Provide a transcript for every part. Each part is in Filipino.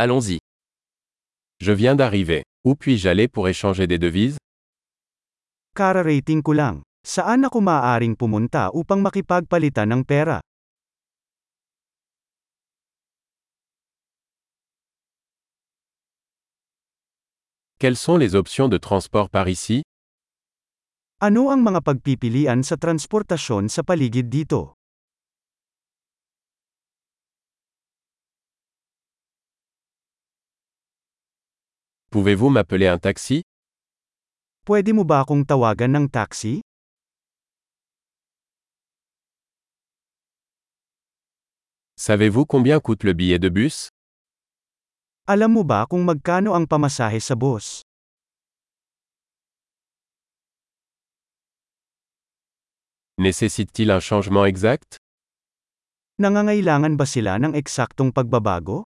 Allons-y. Je viens d'arriver. Où puis-je aller pour échanger des devises? Kararating ko lang. Saan ako maaaring pumunta upang makipagpalitan ng pera? Quelles sont les options de transport par ici? Ano ang mga pagpipilian sa transportasyon sa paligid dito? Pouvez-vous m'appeler un taxi? Pwede mo ba akong tawagan ng taxi? Savez-vous combien coûte le billet de bus? Alam mo ba kung magkano ang pamasahe sa bus? Nécessite-t-il un changement exact? Nangangailangan ba sila ng eksaktong pagbabago?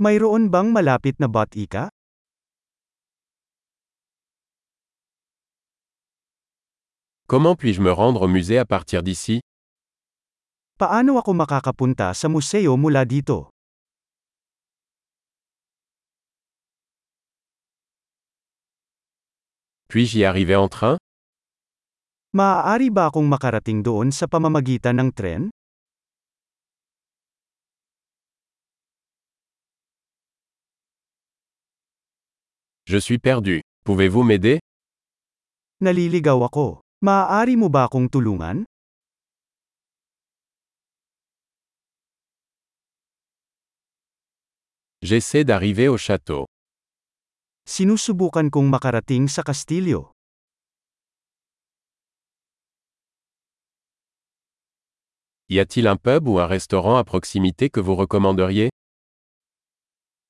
Mayroon bang malapit na botika? Comment puis-je me rendre au musée à partir d'ici? Paano ako makakapunta sa museo mula dito? Puis-je y arriver en train? Maaari ba akong makarating doon sa pamamagitan ng tren? Je suis perdu. Pouvez-vous m'aider? Naliligaw ako. Maaari mo ba akong tulungan? J'essaie d'arriver au château. Sinusubukan kong makarating sa kastilyo. Y a-t-il un pub ou un restaurant à proximité que vous recommanderiez?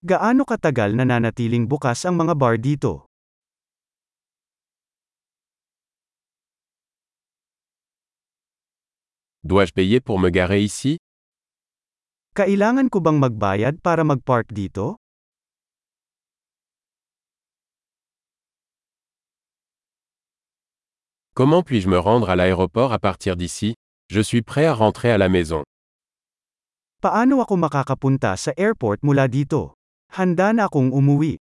Gaano katagal nananatiling bukas ang mga bar dito? Dois-je payer pour me garer ici? Kailangan ko bang magbayad para mag-park dito? Comment puis-je me rendre à l'aéroport à partir d'ici? Je suis prêt à rentrer à la maison. Paano ako makakapunta sa airport mula dito? Handa na akong umuwi.